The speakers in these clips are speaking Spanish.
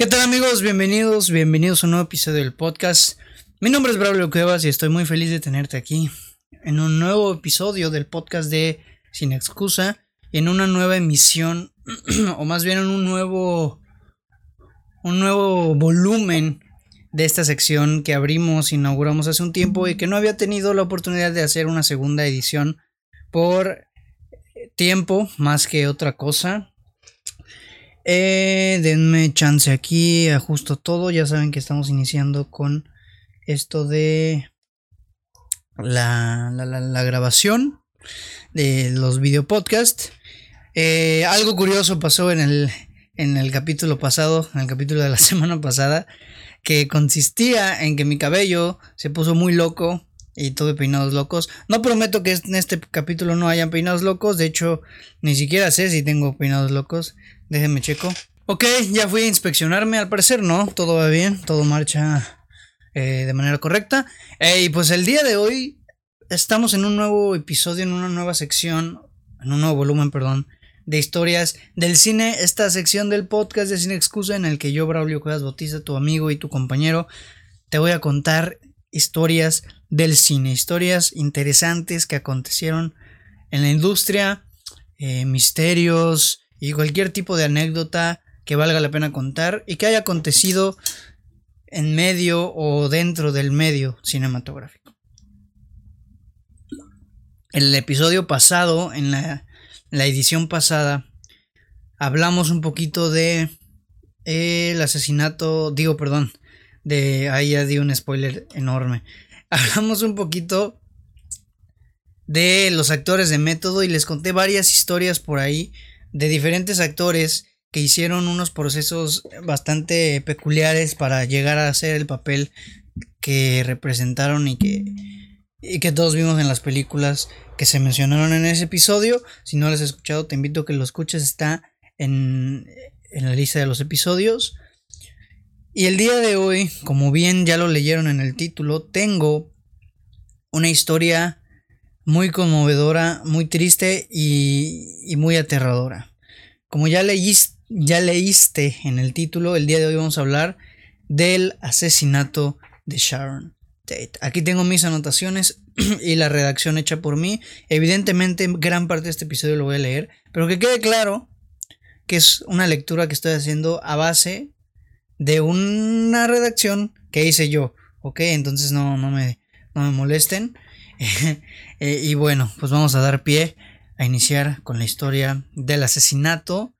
¿Qué tal amigos? Bienvenidos, bienvenidos a un nuevo episodio del podcast. Mi nombre es Braulio Cuevas y estoy muy feliz de tenerte aquí en un nuevo episodio del podcast de Sin Excusa y en una nueva emisión o más bien en un nuevo un nuevo volumen de esta sección que abrimos, inauguramos hace un tiempo y que no había tenido la oportunidad de hacer una segunda edición por tiempo más que otra cosa. Eh, denme chance aquí, ajusto todo. Ya saben que estamos iniciando con esto de la, grabación de los video podcasts. Eh, algo curioso pasó en el, en el capítulo pasado, en el capítulo de la semana pasada, que consistía en que mi cabello se puso muy loco y tuve peinados locos. No prometo que en este capítulo no hayan peinados locos, de hecho, ni siquiera sé si tengo peinados locos. Déjenme checo. Ok, ya fui a inspeccionarme, al parecer no, todo va bien, todo marcha eh, de manera correcta. y pues el día de hoy estamos en un nuevo episodio, en una nueva sección, en un nuevo volumen, perdón, de historias del cine, esta sección del podcast de Cine Excusa en el que yo, Braulio Cuevas Bautista, tu amigo y tu compañero, te voy a contar historias del cine, historias interesantes que acontecieron en la industria, eh, misterios, y cualquier tipo de anécdota que valga la pena contar y que haya acontecido en medio o dentro del medio cinematográfico. El episodio pasado, en la, edición pasada, hablamos un poquito de el asesinato, digo, perdón, de ahí ya di un spoiler enorme. Hablamos un poquito de los actores de método y les conté varias historias por ahí de diferentes actores que hicieron unos procesos bastante peculiares para llegar a hacer el papel que representaron y que, y que todos vimos en las películas que se mencionaron en ese episodio. Si no lo has escuchado, te invito a que lo escuches, está en, en la lista de los episodios. Y el día de hoy, como bien ya lo leyeron en el título, tengo una historia muy conmovedora, muy triste y, muy aterradora. Como ya, ya leíste en el título, el día de hoy vamos a hablar del asesinato de Sharon Tate. Aquí tengo mis anotaciones y la redacción hecha por mí. Evidentemente, gran parte de este episodio lo voy a leer, pero que quede claro que es una lectura que estoy haciendo a base de una redacción que hice yo. Ok, entonces no, no, me, no me molesten. Eh, y bueno, pues vamos a dar pie a iniciar con la historia del asesinato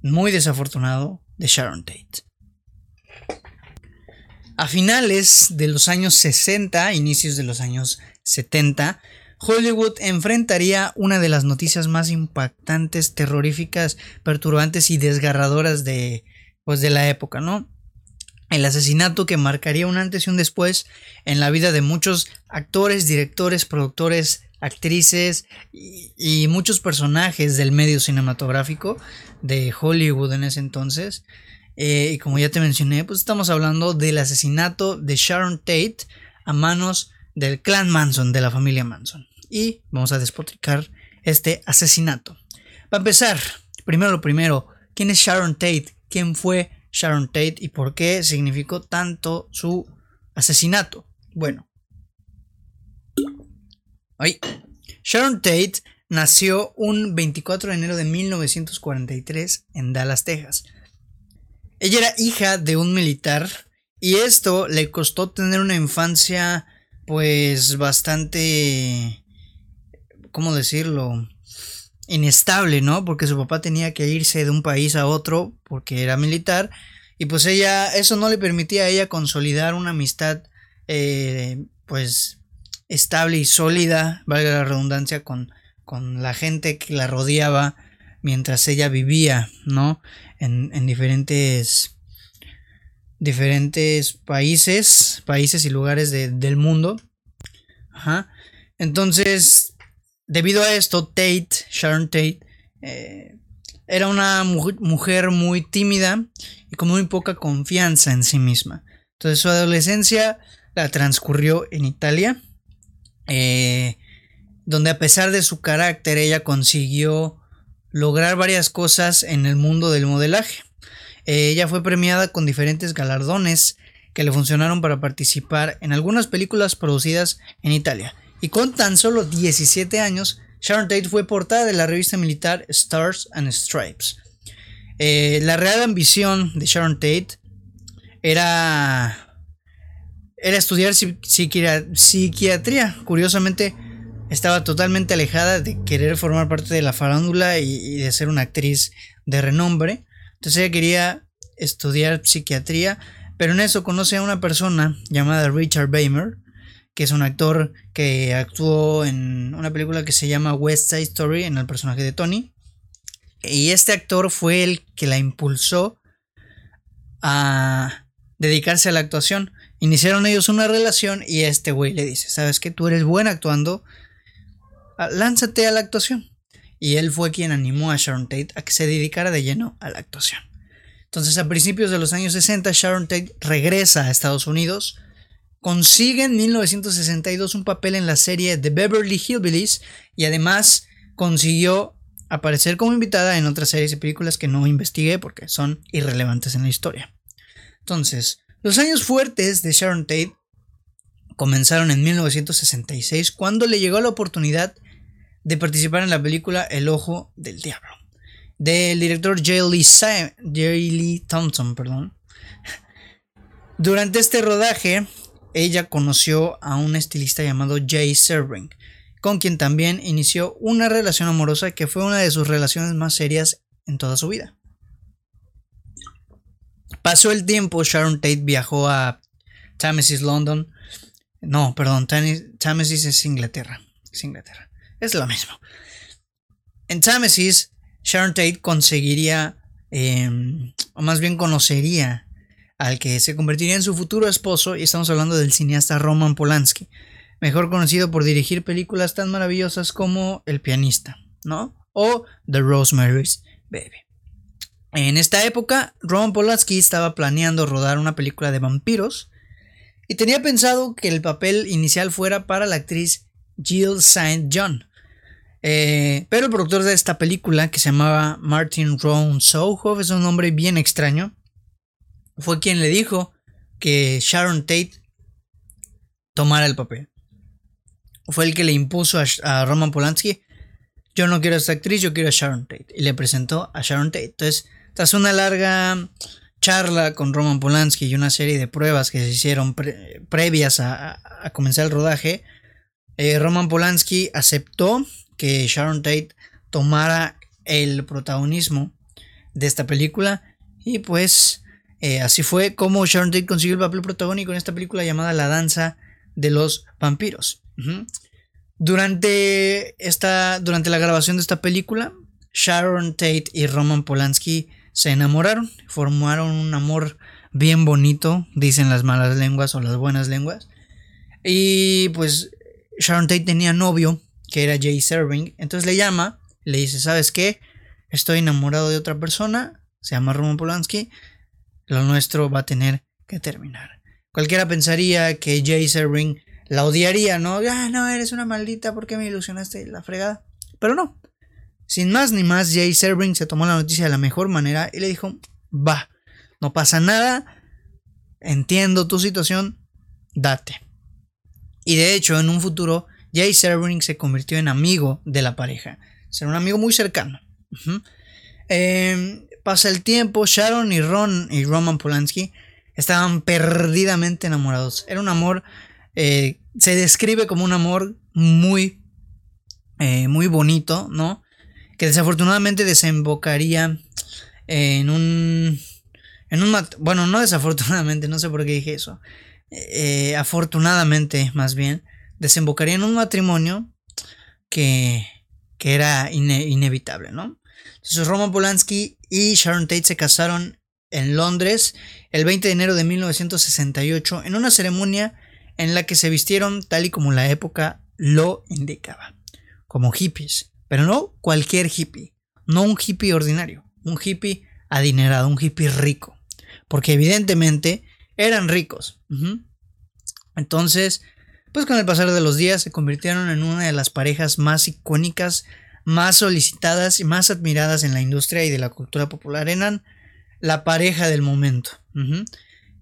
muy desafortunado de Sharon Tate. A finales de los años 60, inicios de los años 70, Hollywood enfrentaría una de las noticias más impactantes, terroríficas, perturbantes y desgarradoras de, pues, de la época, ¿no? El asesinato que marcaría un antes y un después en la vida de muchos actores, directores, productores, actrices y, muchos personajes del medio cinematográfico de Hollywood en ese entonces. Eh, y como ya te mencioné, pues estamos hablando del asesinato de Sharon Tate a manos del clan Manson, de la familia Manson. Y vamos a despotricar este asesinato. Para empezar, primero lo primero, ¿quién es Sharon Tate? ¿Quién fue Sharon Tate y por qué significó tanto su asesinato. Bueno. Sharon Tate nació un 24 de enero de 1943 en Dallas, Texas. Ella era hija de un militar y esto le costó tener una infancia pues bastante... ¿Cómo decirlo? Inestable, ¿no? Porque su papá tenía que irse de un país a otro porque era militar y pues ella, eso no le permitía a ella consolidar una amistad eh, pues estable y sólida, valga la redundancia, con, con la gente que la rodeaba mientras ella vivía, ¿no? En, en diferentes diferentes países, países y lugares del mundo. Ajá. Entonces, Debido a esto, Tate, Sharon Tate, eh, era una mujer muy tímida y con muy poca confianza en sí misma. Entonces su adolescencia la transcurrió en Italia, eh, donde a pesar de su carácter ella consiguió lograr varias cosas en el mundo del modelaje. Eh, ella fue premiada con diferentes galardones que le funcionaron para participar en algunas películas producidas en Italia. Y con tan solo 17 años, Sharon Tate fue portada de la revista militar Stars and Stripes. Eh, la real ambición de Sharon Tate era, estudiar psiquiatría. Curiosamente, estaba totalmente alejada de querer formar parte de la farándula y, de ser una actriz de renombre. Entonces ella quería estudiar psiquiatría, pero en eso conoce a una persona llamada Richard Beimer, que es un actor que actuó en una película que se llama West Side Story en el personaje de Tony. Y este actor fue el que la impulsó a dedicarse a la actuación. Iniciaron ellos una relación y este güey le dice, sabes que tú eres buen actuando, ah, lánzate a la actuación. Y él fue quien animó a Sharon Tate a que se dedicara de lleno a la actuación. Entonces a principios de los años 60 Sharon Tate regresa a Estados Unidos, consigue en 1962 un papel en la serie The Beverly Hillbillies y además consiguió aparecer como invitada en otras series y películas que no investigué porque son irrelevantes en la historia. Entonces, los años fuertes de Sharon Tate comenzaron en 1966 cuando le llegó la oportunidad de participar en la película El Ojo del Diablo del director J. Lee, Thompson. Perdón. Durante este rodaje, ella conoció a un estilista llamado Jay Serving, con quien también inició una relación amorosa que fue una de sus relaciones más serias en toda su vida. Pasó el tiempo, Sharon Tate viajó a Tamesis, London. No, perdón, Tamesis es Inglaterra. Es Inglaterra. Es lo mismo. En Tamesis, Sharon Tate conseguiría, em, o más bien conocería al que se convertiría en su futuro esposo, y estamos hablando del cineasta Roman Polanski mejor conocido por dirigir películas tan maravillosas como El pianista, ¿no? O The Rosemary's Baby. En esta época, Roman Polanski estaba planeando rodar una película de vampiros y tenía pensado que el papel inicial fuera para la actriz Jill St. John. Eh, pero el productor de esta película, que se llamaba Martin Ron Soho, es un nombre bien extraño, fue quien le dijo que Sharon Tate tomara el papel fue el que le impuso a, Roman Polanski, yo no quiero a esta actriz, yo quiero a Sharon Tate. Y le presentó a Sharon Tate. Entonces, tras una larga charla con Roman Polanski y una serie de pruebas que se hicieron previas a, comenzar el rodaje, eh, Roman Polanski aceptó que Sharon Tate tomara el protagonismo de esta película y pues eh, así fue como Sharon Tate consiguió el papel protagónico en esta película llamada La Danza de los Vampiros. Durante, esta, durante la grabación de esta película, Sharon Tate y Roman Polanski se enamoraron, formaron un amor bien bonito, dicen las malas lenguas o las buenas lenguas. Y pues Sharon Tate tenía novio, que era Jay Serving, entonces le llama, le dice, ¿sabes qué? Estoy enamorado de otra persona, se llama Roman Polanski, lo nuestro va a tener que terminar. Cualquiera pensaría que Jay Serving la odiaría, ¿no? Ah, no, eres una maldita, ¿por qué me ilusionaste la fregada? Pero no. Sin más ni más, Jay Serling se tomó la noticia de la mejor manera y le dijo, va, no pasa nada, entiendo tu situación, date. Y de hecho, en un futuro, Jay Serling se convirtió en amigo de la pareja. Ser un amigo muy cercano. Em, pasa el tiempo, Sharon y Ron y Roman Polanski estaban perdidamente enamorados. Era un amor eh, se describe como un amor muy, eh, muy bonito, ¿no? Que desafortunadamente desembocaría en un, en un, bueno, no desafortunadamente, no sé por qué dije eso, eh, afortunadamente más bien, desembocaría en un matrimonio que, que era inevitable, ¿no? Entonces Roman Polanski y Sharon Tate se casaron en Londres el 20 de enero de 1968 en una ceremonia en la que se vistieron tal y como la época lo indicaba, como hippies, pero no cualquier hippie, no un hippie ordinario, un hippie adinerado, un hippie rico, porque evidentemente eran ricos. Entonces, pues con el pasar de los días se convirtieron en una de las parejas más icónicas, más solicitadas y más admiradas en la industria y de la cultura popular. Eran la pareja del momento.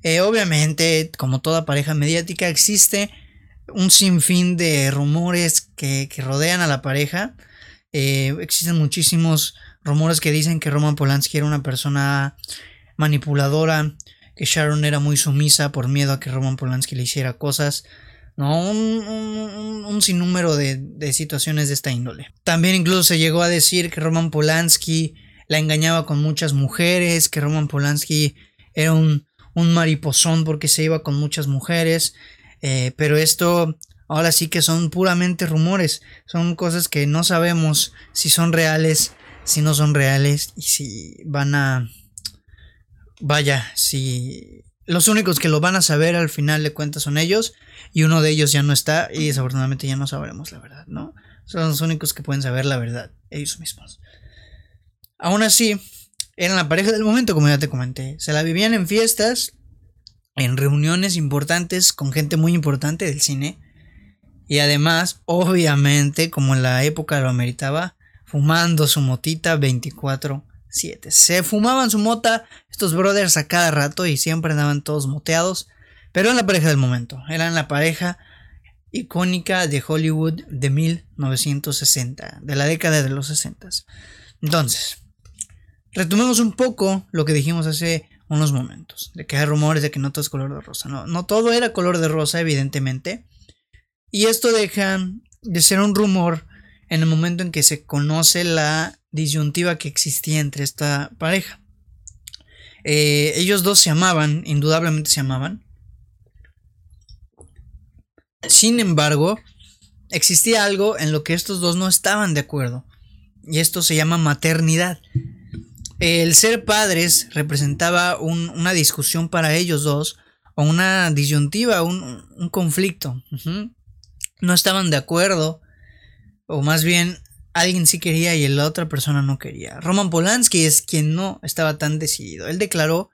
Eh, obviamente, como toda pareja mediática, existe un sinfín de rumores que, rodean a la pareja. Eh, existen muchísimos rumores que dicen que Roman Polanski era una persona manipuladora, que Sharon era muy sumisa por miedo a que Roman Polanski le hiciera cosas. ¿No? Un, sinnúmero de, de, situaciones de esta índole. También incluso se llegó a decir que Roman Polanski la engañaba con muchas mujeres, que Roman Polanski era un, un mariposón porque se iba con muchas mujeres, eh, pero esto ahora sí que son puramente rumores, son cosas que no sabemos si son reales, si no son reales y si van a... Vaya, si los únicos que lo van a saber al final de cuentas son ellos y uno de ellos ya no está y desafortunadamente ya no sabremos la verdad, ¿no? Son los únicos que pueden saber la verdad, ellos mismos. Aún así, eran la pareja del momento, como ya te comenté. Se la vivían en fiestas, en reuniones importantes con gente muy importante del cine. Y además, obviamente, como en la época lo ameritaba, fumando su motita 24-7. Se fumaban su mota estos brothers a cada rato y siempre andaban todos moteados. Pero eran la pareja del momento. Eran la pareja icónica de Hollywood de 1960, de la década de los 60. Entonces, retomemos un poco lo que dijimos hace unos momentos, de que hay rumores de que no todo es color de rosa. No, no todo era color de rosa, evidentemente. Y esto deja de ser un rumor en el momento en que se conoce la disyuntiva que existía entre esta pareja. Eh, ellos dos se amaban, indudablemente se amaban. Sin embargo, existía algo en lo que estos dos no estaban de acuerdo. Y esto se llama maternidad. El ser padres representaba una discusión para ellos dos, o una disyuntiva, un, conflicto. No estaban de acuerdo, o más bien alguien sí quería y la otra persona no quería. Roman Polanski es quien no estaba tan decidido. Él declaró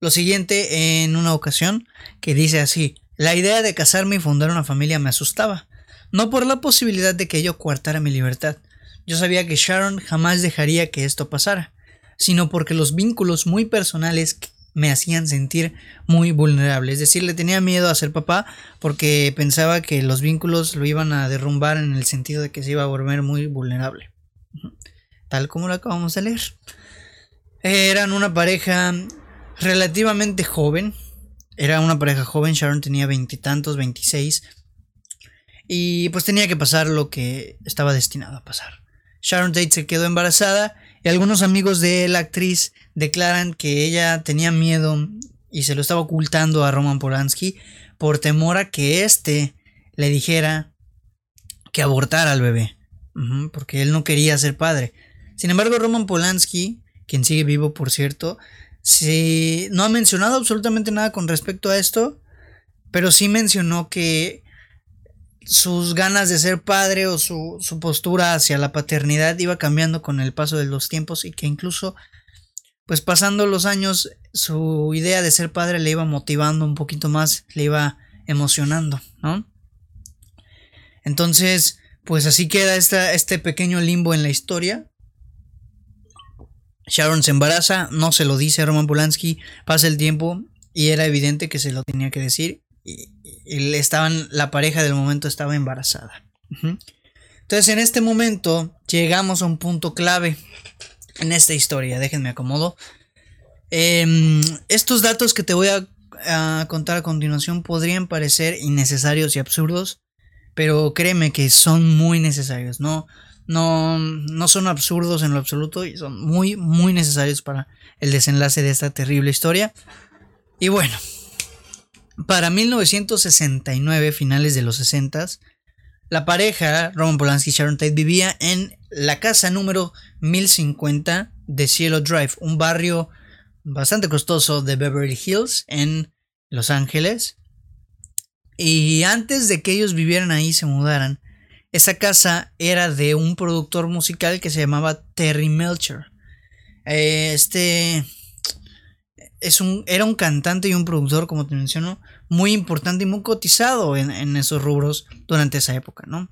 lo siguiente en una ocasión, que dice así, la idea de casarme y fundar una familia me asustaba, no por la posibilidad de que ello coartara mi libertad. Yo sabía que Sharon jamás dejaría que esto pasara sino porque los vínculos muy personales me hacían sentir muy vulnerable. Es decir, le tenía miedo a ser papá porque pensaba que los vínculos lo iban a derrumbar en el sentido de que se iba a volver muy vulnerable. Tal como lo acabamos de leer. Eran una pareja relativamente joven. Era una pareja joven, Sharon tenía veintitantos, veintiséis. Y pues tenía que pasar lo que estaba destinado a pasar. Sharon Tate se quedó embarazada y algunos amigos de la actriz declaran que ella tenía miedo y se lo estaba ocultando a Roman Polanski por temor a que éste le dijera que abortara al bebé, porque él no quería ser padre. Sin embargo, Roman Polanski, quien sigue vivo por cierto, no ha mencionado absolutamente nada con respecto a esto, pero sí mencionó que sus ganas de ser padre o su, postura hacia la paternidad iba cambiando con el paso de los tiempos y que incluso pues pasando los años su idea de ser padre le iba motivando un poquito más, le iba emocionando, ¿no? Entonces, pues así queda este pequeño limbo en la historia. Sharon se embaraza, no se lo dice a Roman Polanski, pasa el tiempo y era evidente que se lo tenía que decir y, estaban, la pareja del momento estaba embarazada. Entonces en este momento llegamos a un punto clave en esta historia. Déjenme acomodo. Em, estos datos que te voy a, contar a continuación podrían parecer innecesarios y absurdos, pero créeme que son muy necesarios. No, no, no son absurdos en lo absoluto y son muy, muy necesarios para el desenlace de esta terrible historia. Y bueno, para 1969, finales de los 60, la pareja, Roman Polanski y Sharon Tate, vivía en la casa número 1050 de Cielo Drive, un barrio bastante costoso de Beverly Hills en Los Ángeles. Y antes de que ellos vivieran ahí, se mudaran, esa casa era de un productor musical que se llamaba Terry Melcher. Este es un, era un cantante y un productor, como te menciono, muy importante y muy cotizado en, esos rubros durante esa época, ¿no?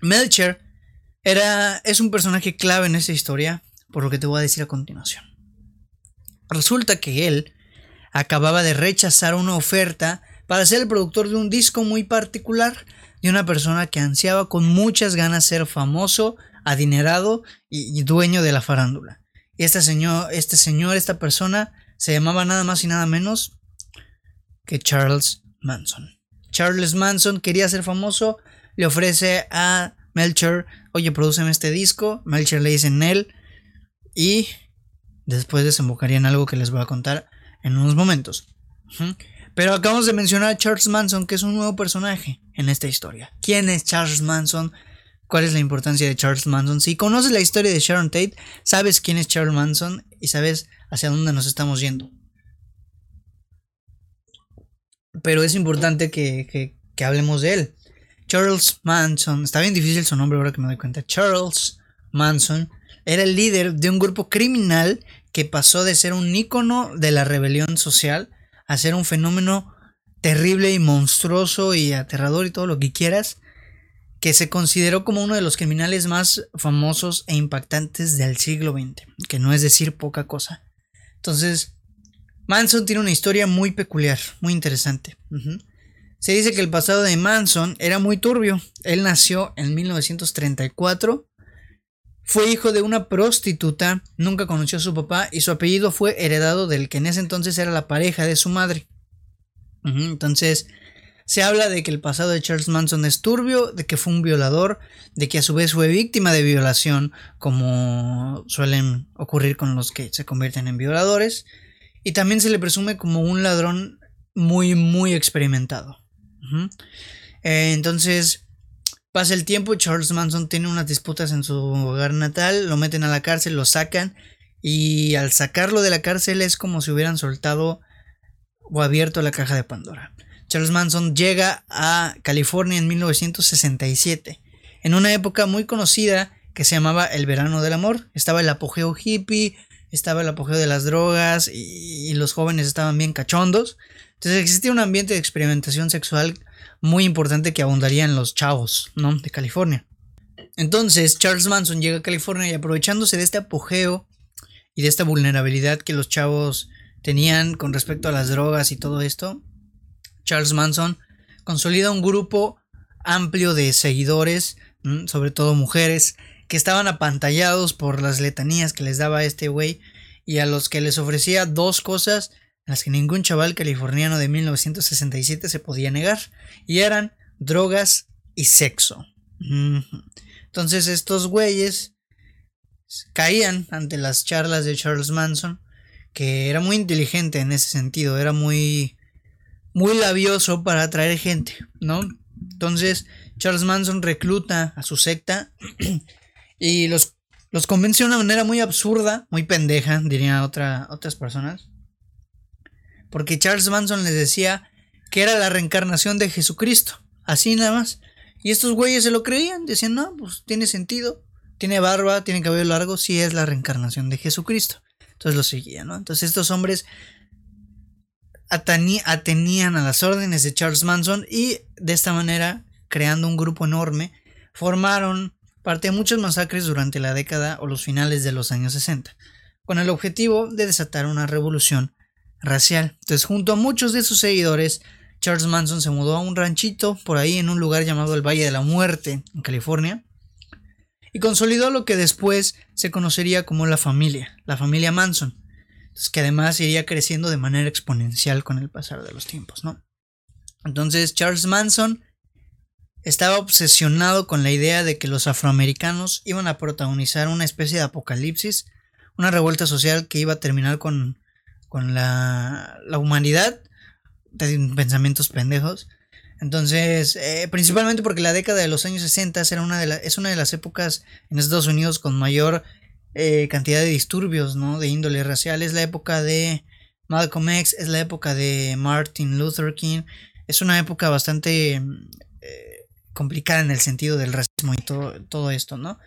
Melcher era, es un personaje clave en esa historia, por lo que te voy a decir a continuación. Resulta que él acababa de rechazar una oferta para ser el productor de un disco muy particular de una persona que ansiaba con muchas ganas ser famoso, adinerado y, dueño de la farándula. Y este señor, este señor, esta persona se llamaba nada más y nada menos que Charles Manson. Charles Manson quería ser famoso, le ofrece a Melcher, oye, produceme este disco. Melcher le dice en él y después desembocaría en algo que les voy a contar en unos momentos. Pero acabamos de mencionar a Charles Manson, que es un nuevo personaje en esta historia. ¿Quién es Charles Manson? ¿Cuál es la importancia de Charles Manson? Si conoces la historia de Sharon Tate, sabes quién es Charles Manson y sabes hacia dónde nos estamos yendo. Pero es importante que, que hablemos de él. Charles Manson, está bien difícil su nombre ahora que me doy cuenta. Charles Manson era el líder de un grupo criminal que pasó de ser un ícono de la rebelión social hacer un fenómeno terrible y monstruoso y aterrador y todo lo que quieras, que se consideró como uno de los criminales más famosos e impactantes del siglo XX, que no es decir poca cosa. Entonces, Manson tiene una historia muy peculiar, muy interesante. Se dice que el pasado de Manson era muy turbio. Él nació en 1934 fue hijo de una prostituta, nunca conoció a su papá y su apellido fue heredado del que en ese entonces era la pareja de su madre. Entonces, se habla de que el pasado de Charles Manson es turbio, de que fue un violador, de que a su vez fue víctima de violación, como suelen ocurrir con los que se convierten en violadores, y también se le presume como un ladrón muy, muy experimentado. Eh, entonces, Pasa el tiempo, Charles Manson tiene unas disputas en su hogar natal, lo meten a la cárcel, lo sacan y al sacarlo de la cárcel es como si hubieran soltado o abierto la caja de Pandora. Charles Manson llega a California en 1967, en una época muy conocida que se llamaba el verano del amor. Estaba el apogeo hippie, estaba el apogeo de las drogas y, los jóvenes estaban bien cachondos. Entonces existía un ambiente de experimentación sexual muy importante que abundaría en los chavos, ¿no? De California. Entonces, Charles Manson llega a California y aprovechándose de este apogeo y de esta vulnerabilidad que los chavos tenían con respecto a las drogas y todo esto, Charles Manson consolida un grupo amplio de seguidores, sobre todo mujeres, que estaban apantallados por las letanías que les daba este güey y a los que les ofrecía dos cosas las que ningún chaval californiano de 1967 se podía negar, y eran drogas y sexo. Entonces estos güeyes caían ante las charlas de Charles Manson, que era muy inteligente en ese sentido, era muy muy labioso para atraer gente, ¿no? Entonces Charles Manson recluta a su secta y los, los convence de una manera muy absurda, muy pendeja, dirían otra, otras personas porque Charles Manson les decía que era la reencarnación de Jesucristo, así nada más. Y estos güeyes se lo creían, decían, no, pues tiene sentido, tiene barba, tiene cabello largo, sí es la reencarnación de Jesucristo. Entonces lo seguían, ¿no? Entonces estos hombres atenían a las órdenes de Charles Manson y de esta manera, creando un grupo enorme, formaron parte de muchas masacres durante la década o los finales de los años 60, con el objetivo de desatar una revolución racial. Entonces, junto a muchos de sus seguidores, Charles Manson se mudó a un ranchito por ahí en un lugar llamado el Valle de la Muerte, en California, y consolidó lo que después se conocería como la familia, la familia Manson, que además iría creciendo de manera exponencial con el pasar de los tiempos, ¿no? Entonces, Charles Manson estaba obsesionado con la idea de que los afroamericanos iban a protagonizar una especie de apocalipsis, una revuelta social que iba a terminar con con la, la humanidad, pensamientos pendejos. Entonces, eh, principalmente porque la década de los años 60 era una de es una de las épocas en Estados Unidos con mayor eh, cantidad de disturbios, ¿no? De índole racial. Es la época de Malcolm X, es la época de Martin Luther King. Es una época bastante eh, complicada en el sentido del racismo y todo, esto, ¿no?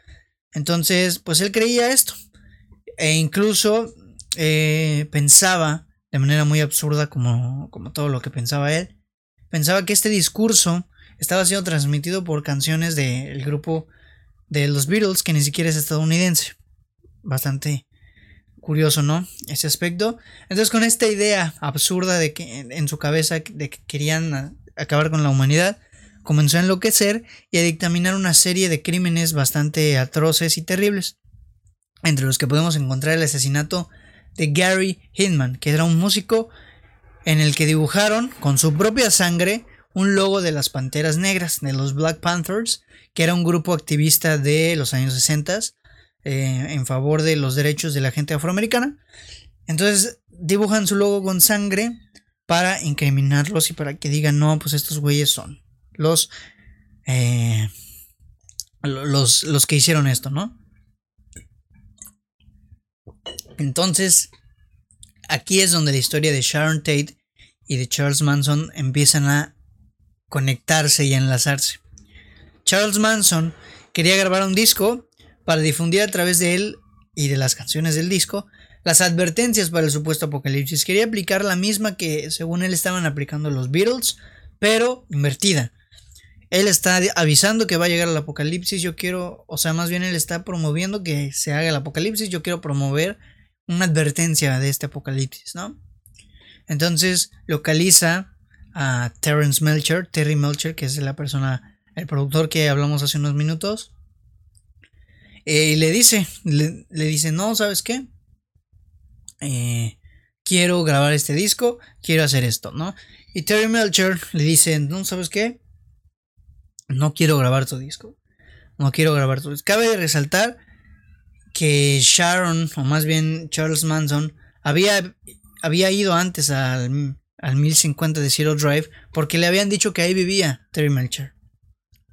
Entonces, pues él creía esto. E incluso eh, pensaba, de manera muy absurda como, como todo lo que pensaba él, pensaba que este discurso estaba siendo transmitido por canciones del grupo de los Beatles, que ni siquiera es estadounidense. Bastante, Curioso, ¿no? Ese aspecto. Entonces, con esta idea absurda de que en su cabeza de que querían acabar con la humanidad, comenzó a enloquecer y a dictaminar una serie de crímenes bastante atroces y terribles, entre los que podemos encontrar el asesinato de Gary Hinman, que era un músico en el que dibujaron con su propia sangre un logo de las Panteras Negras, de los Black Panthers, que era un grupo activista de los años 60 eh, en favor de los derechos de la gente afroamericana. Entonces dibujan su logo con sangre para incriminarlos y para que digan, no, pues estos güeyes son los, eh, los, los que hicieron esto, ¿no? Entonces, aquí es donde la historia de Sharon Tate y de Charles Manson empiezan a conectarse y enlazarse. Charles Manson quería grabar un disco para difundir a través de él y de las canciones del disco las advertencias para el supuesto apocalipsis. Quería aplicar la misma que según él estaban aplicando los Beatles, pero invertida. Él está avisando que va a llegar el apocalipsis, yo quiero, o sea, más bien él está promoviendo que se haga el apocalipsis, yo quiero promover una advertencia de este apocalipsis, ¿no? Entonces localiza a Terence Melcher, Terry Melcher, que es la persona, el productor que hablamos hace unos minutos, eh, y le dice, le, dice, no, ¿sabes qué? Eh, quiero grabar este disco, quiero hacer esto, ¿no? Y Terry Melcher le dice, no, ¿sabes qué? No quiero grabar tu disco. No quiero grabar tu disco. Cabe resaltar que Sharon, o más bien Charles Manson, había, había ido antes al, al 1050 de Zero Drive porque le habían dicho que ahí vivía Terry Melcher.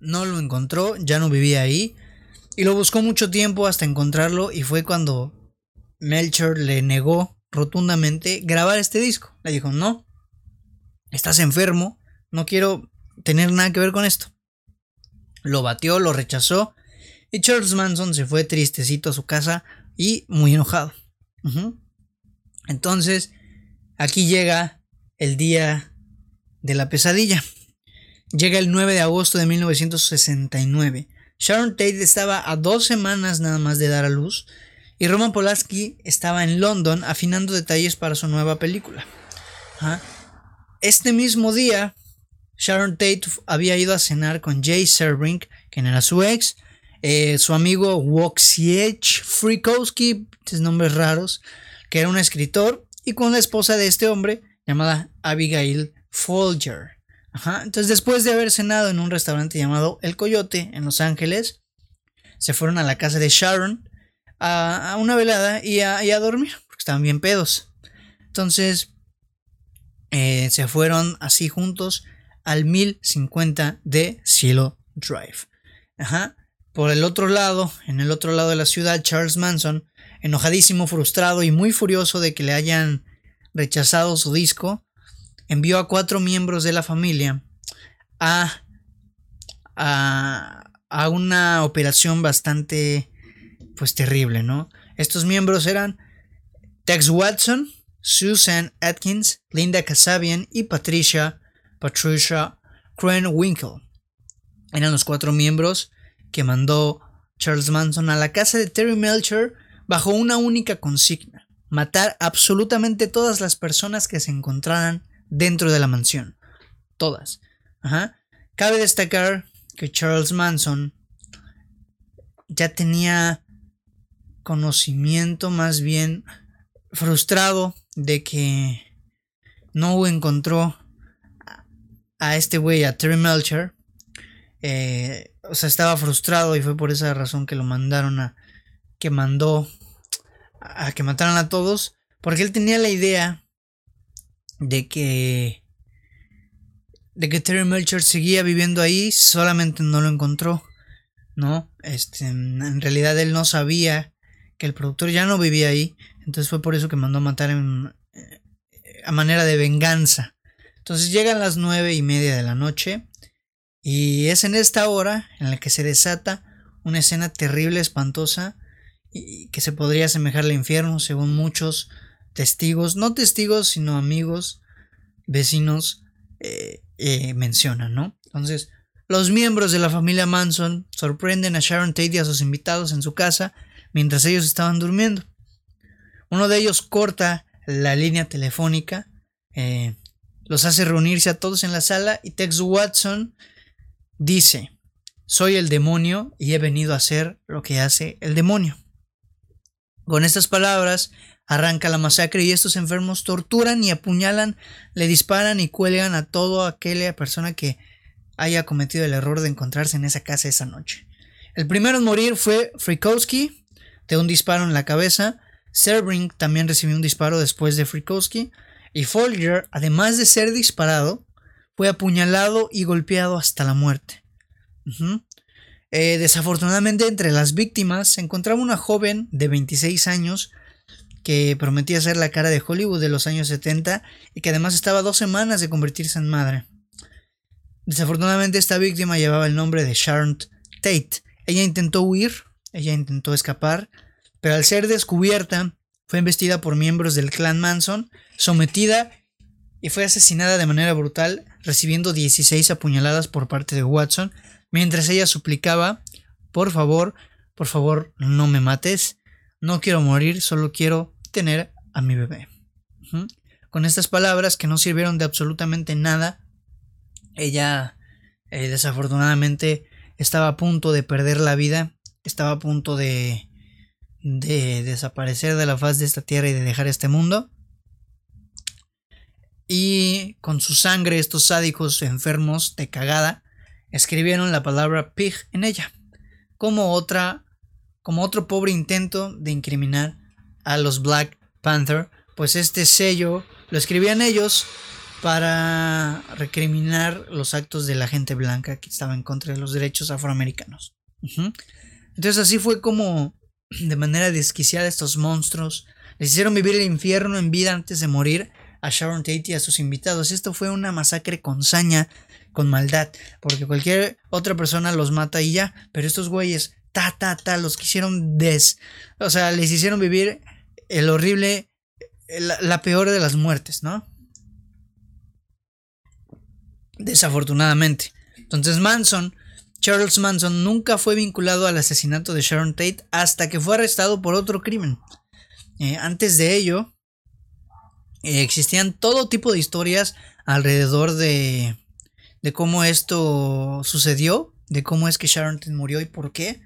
No lo encontró, ya no vivía ahí. Y lo buscó mucho tiempo hasta encontrarlo y fue cuando Melcher le negó rotundamente grabar este disco. Le dijo, no, estás enfermo, no quiero tener nada que ver con esto. Lo batió, lo rechazó y Charles Manson se fue tristecito a su casa y muy enojado. Entonces, aquí llega el día de la pesadilla. Llega el 9 de agosto de 1969. Sharon Tate estaba a dos semanas nada más de dar a luz y Roman Polanski estaba en London afinando detalles para su nueva película. Este mismo día, Sharon Tate había ido a cenar con Jay Serbrink, quien era su ex, eh, su amigo Woksiech Frikowski, nombres raros, que era un escritor, y con la esposa de este hombre, llamada Abigail Folger. Entonces, después de haber cenado en un restaurante llamado El Coyote en Los Ángeles, se fueron a la casa de Sharon a, una velada y a, dormir, porque estaban bien pedos. Entonces, eh, se fueron así juntos al 1050 de Cielo Drive. Ajá. Por el otro lado, en el otro lado de la ciudad, Charles Manson, enojadísimo, frustrado y muy furioso de que le hayan rechazado su disco, envió a cuatro miembros de la familia a, a, a una operación bastante pues terrible, ¿no? Estos miembros eran Tex Watson, Susan Atkins, Linda Kasabian y Patricia Patricia Krenwinkel. Eran los cuatro miembros que mandó Charles Manson a la casa de Terry Melcher bajo una única consigna, matar absolutamente todas las personas que se encontraran dentro de la mansión. Todas. Cabe destacar que Charles Manson ya tenía conocimiento más bien frustrado de que no encontró a este güey, a Terry Melcher, eh, o sea, estaba frustrado y fue por esa razón que lo mandaron a, que mandó a que mataran a todos, porque él tenía la idea de que de que Terry Melcher seguía viviendo ahí, solamente no lo encontró, ¿no? Este, en realidad él no sabía que el productor ya no vivía ahí, entonces fue por eso que mandó a matar en, eh, a manera de venganza. Entonces llegan las nueve y media de la noche y es en esta hora en la que se desata una escena terrible, espantosa y que se podría asemejar al infierno según muchos testigos, no testigos sino amigos, vecinos eh, eh, mencionan, ¿no? Entonces los miembros de la familia Manson sorprenden a Sharon Tate y a sus invitados en su casa mientras ellos estaban durmiendo. Uno de ellos corta la línea telefónica, eh, los hace reunirse a todos en la sala y Tex Watson dice, soy el demonio y he venido a hacer lo que hace el demonio. Con estas palabras arranca la masacre y estos enfermos torturan y apuñalan, le disparan y cuelgan a toda aquella persona que haya cometido el error de encontrarse en esa casa esa noche. El primero en morir fue Frikowski, de un disparo en la cabeza. Serbrink también recibió un disparo después de Frikowski. Y Folger, además de ser disparado, fue apuñalado y golpeado hasta la muerte. Eh, desafortunadamente, entre las víctimas se encontraba una joven de 26 años que prometía ser la cara de Hollywood de los años 70 y que además estaba dos semanas de convertirse en madre. Desafortunadamente, esta víctima llevaba el nombre de Sharon Tate. Ella intentó huir, ella intentó escapar, pero al ser descubierta, fue investida por miembros del clan Manson, sometida y fue asesinada de manera brutal, recibiendo 16 apuñaladas por parte de Watson, mientras ella suplicaba, por favor, por favor, no me mates, no quiero morir, solo quiero tener a mi bebé. Con estas palabras que no sirvieron de absolutamente nada, ella eh, desafortunadamente estaba a punto de perder la vida, estaba a punto de, de desaparecer de la faz de esta tierra y de dejar este mundo. Y con su sangre estos sádicos enfermos de cagada escribieron la palabra pig en ella, como otra como otro pobre intento de incriminar a los Black Panther, pues este sello lo escribían ellos para recriminar los actos de la gente blanca que estaba en contra de los derechos afroamericanos. Entonces así fue como de manera desquiciada estos monstruos les hicieron vivir el infierno en vida antes de morir a Sharon Tate y a sus invitados. Esto fue una masacre con saña, con maldad, porque cualquier otra persona los mata y ya, pero estos güeyes, ta, ta, ta, los quisieron des... O sea, les hicieron vivir el horrible, la peor de las muertes, ¿no? Desafortunadamente. Entonces Manson, Charles Manson, nunca fue vinculado al asesinato de Sharon Tate hasta que fue arrestado por otro crimen. Eh, antes de ello, eh, existían todo tipo de historias alrededor de, de cómo esto sucedió, de cómo es que Sharon Tate murió y por qué.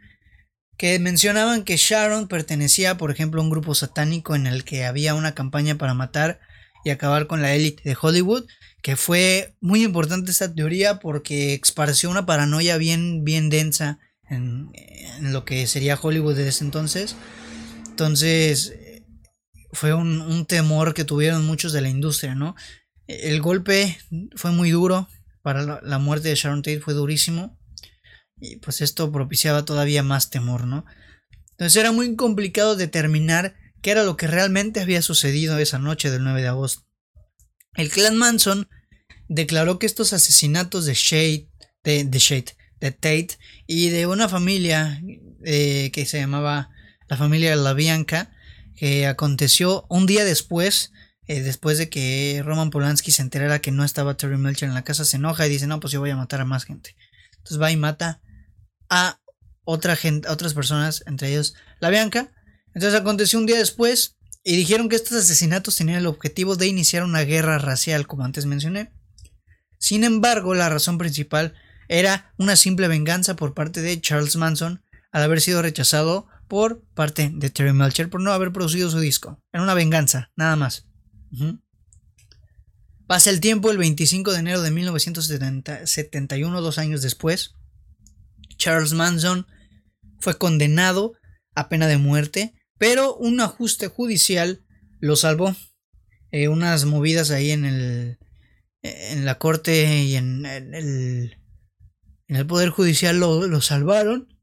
Que mencionaban que Sharon pertenecía, por ejemplo, a un grupo satánico en el que había una campaña para matar y acabar con la élite de Hollywood que fue muy importante esta teoría porque esparció una paranoia bien, bien densa en, lo que sería Hollywood desde ese entonces. Entonces, fue un, temor que tuvieron muchos de la industria, ¿no? El golpe fue muy duro, para la, la, muerte de Sharon Tate fue durísimo, y pues esto propiciaba todavía más temor, ¿no? Entonces era muy complicado determinar qué era lo que realmente había sucedido esa noche del 9 de agosto. El clan Manson declaró que estos asesinatos de Shade, de, Shade, de Tate y de una familia eh, que se llamaba la familia La Bianca, que aconteció un día después, eh, después de que Roman Polanski se enterara que no estaba Terry Melcher en la casa, se enoja y dice, no, pues yo voy a matar a más gente. Entonces va y mata a otra gente, otras personas, entre ellos La Bianca. Entonces aconteció un día después, y dijeron que estos asesinatos tenían el objetivo de iniciar una guerra racial, como antes mencioné. Sin embargo, la razón principal era una simple venganza por parte de Charles Manson al haber sido rechazado por parte de Terry Melcher por no haber producido su disco. Era una venganza, nada más. Pasa el tiempo, el 25 de enero de 1971, dos años después, Charles Manson fue condenado a pena de muerte pero un ajuste judicial lo salvó. Eh, unas movidas ahí en el en la corte y en, el en el poder judicial lo, lo, salvaron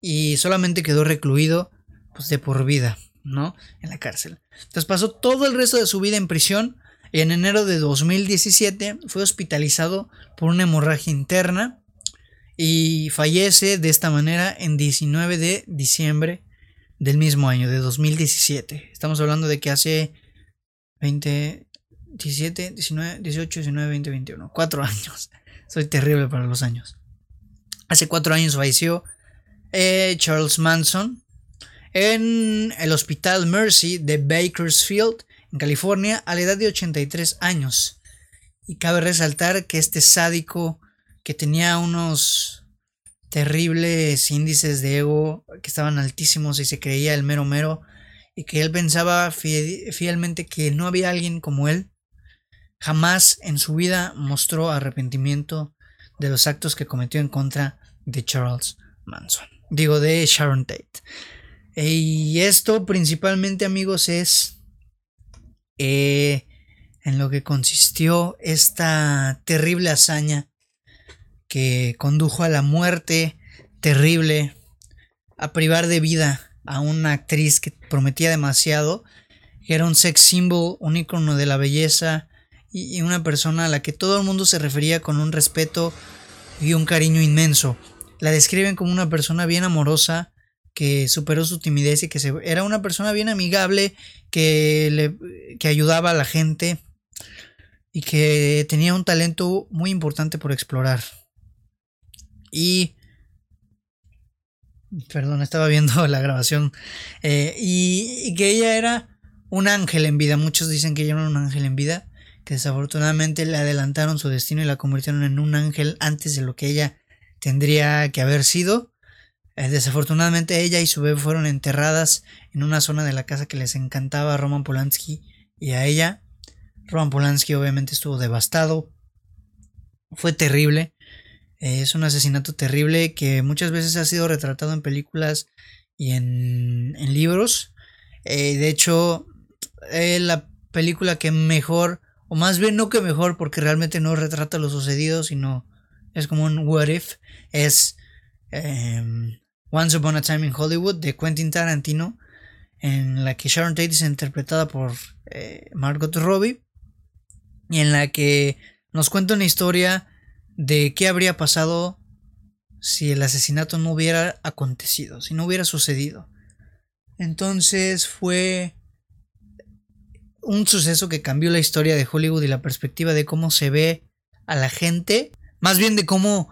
y solamente quedó recluido pues de por vida, ¿no? En la cárcel. Entonces pasó todo el resto de su vida en prisión y en enero de 2017 fue hospitalizado por una hemorragia interna y fallece de esta manera en 19 de diciembre del mismo año, de 2017. Estamos hablando de que hace 20, 17, 19, 18, 19, 20, 21. Cuatro años. Soy terrible para los años. Hace cuatro años falleció eh, Charles Manson. en el Hospital Mercy de Bakersfield, en California, a la edad de 83 años. Y cabe resaltar que este sádico que tenía unos terribles índices de ego que estaban altísimos y se creía el mero mero y que él pensaba fielmente que no había alguien como él, jamás en su vida mostró arrepentimiento de los actos que cometió en contra de Charles Manson. Digo, de Sharon Tate. Y esto principalmente amigos es eh, en lo que consistió esta terrible hazaña que condujo a la muerte terrible, a privar de vida a una actriz que prometía demasiado, que era un sex symbol, un icono de la belleza y una persona a la que todo el mundo se refería con un respeto y un cariño inmenso. La describen como una persona bien amorosa, que superó su timidez y que se, era una persona bien amigable, que, le, que ayudaba a la gente y que tenía un talento muy importante por explorar. Y... Perdón, estaba viendo la grabación. Eh, y, que ella era un ángel en vida. Muchos dicen que ella era un ángel en vida. Que desafortunadamente le adelantaron su destino y la convirtieron en un ángel antes de lo que ella tendría que haber sido. Eh, desafortunadamente ella y su bebé fueron enterradas en una zona de la casa que les encantaba a Roman Polanski y a ella. Roman Polanski obviamente estuvo devastado. Fue terrible. Es un asesinato terrible que muchas veces ha sido retratado en películas y en, en libros. Eh, de hecho, la película que mejor, o más bien no que mejor, porque realmente no retrata lo sucedido, sino es como un what if, es em, Once Upon a Time in Hollywood de Quentin Tarantino, en la que Sharon Tate es interpretada por eh, Margot Robbie y en la que nos cuenta una historia de qué habría pasado si el asesinato no hubiera acontecido, si no hubiera sucedido. Entonces fue un suceso que cambió la historia de Hollywood y la perspectiva de cómo se ve a la gente, más bien de cómo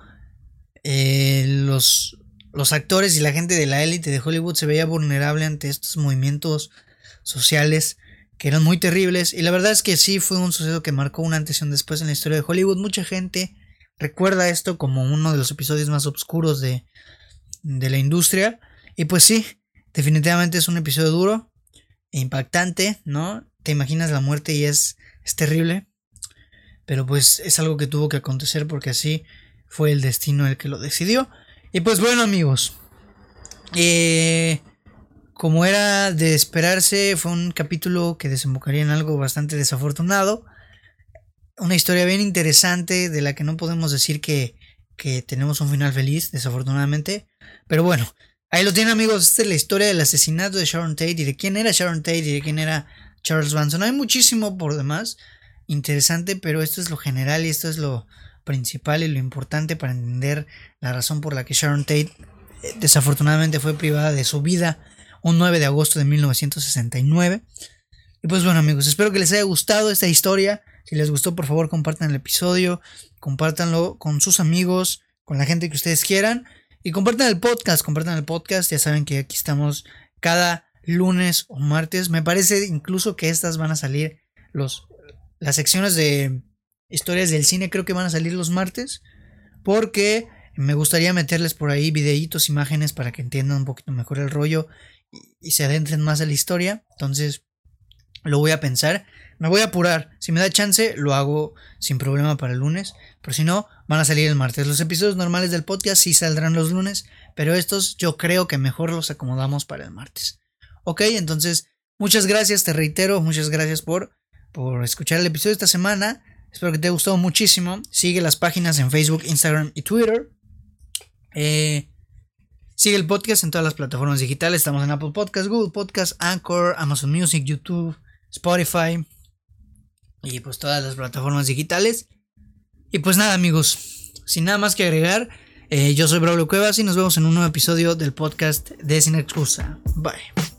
eh, los, los actores y la gente de la élite de Hollywood se veía vulnerable ante estos movimientos sociales que eran muy terribles. Y la verdad es que sí fue un suceso que marcó una antes y un después en la historia de Hollywood. Mucha gente recuerda esto como uno de los episodios más oscuros de, de la industria. Y pues sí, definitivamente es un episodio duro e impactante, ¿no? Te imaginas la muerte y es, es terrible. Pero pues es algo que tuvo que acontecer porque así fue el destino el que lo decidió. Y pues bueno amigos, eh, como era de esperarse, fue un capítulo que desembocaría en algo bastante desafortunado. Una historia bien interesante de la que no podemos decir que, que tenemos un final feliz, desafortunadamente. Pero bueno, ahí lo tienen amigos, esta es la historia del asesinato de Sharon Tate y de quién era Sharon Tate y de quién era Charles Manson. Hay muchísimo por demás interesante, pero esto es lo general y esto es lo, principal y lo importante para entender la razón por la que Sharon Tate eh, desafortunadamente fue privada de su vida un 9 de agosto de 1969. Y pues bueno amigos, espero que les haya gustado esta historia. Si les gustó, por favor compartan el episodio, compártanlo con sus amigos, con la gente que ustedes quieran. Y compartan el podcast, compartan el podcast. Ya saben que aquí estamos cada lunes o martes. Me parece incluso que estas van a salir los, las secciones de historias del cine creo que van a salir los martes. Porque me gustaría meterles por ahí videitos, imágenes para que entiendan un poquito mejor el rollo y, se adentren más a la historia. Entonces lo voy a pensar. Me voy a apurar. Si me da chance, lo hago sin problema para el lunes. Pero si no, van a salir el martes. Los episodios normales del podcast sí saldrán los lunes. Pero estos yo creo que mejor los acomodamos para el martes. Ok, entonces muchas gracias, te reitero, muchas gracias por, por escuchar el episodio de esta semana. Espero que te haya gustado muchísimo. Sigue las páginas en Facebook, Instagram y Twitter. Eh, sigue el podcast en todas las plataformas digitales. Estamos en Apple Podcast, Google Podcast, Anchor, Amazon Music, YouTube, Spotify. Y pues todas las plataformas digitales. Y pues nada amigos, sin nada más que agregar, eh, yo soy Braulio Cuevas y nos vemos en un nuevo episodio del podcast de Sin Excusa. Bye.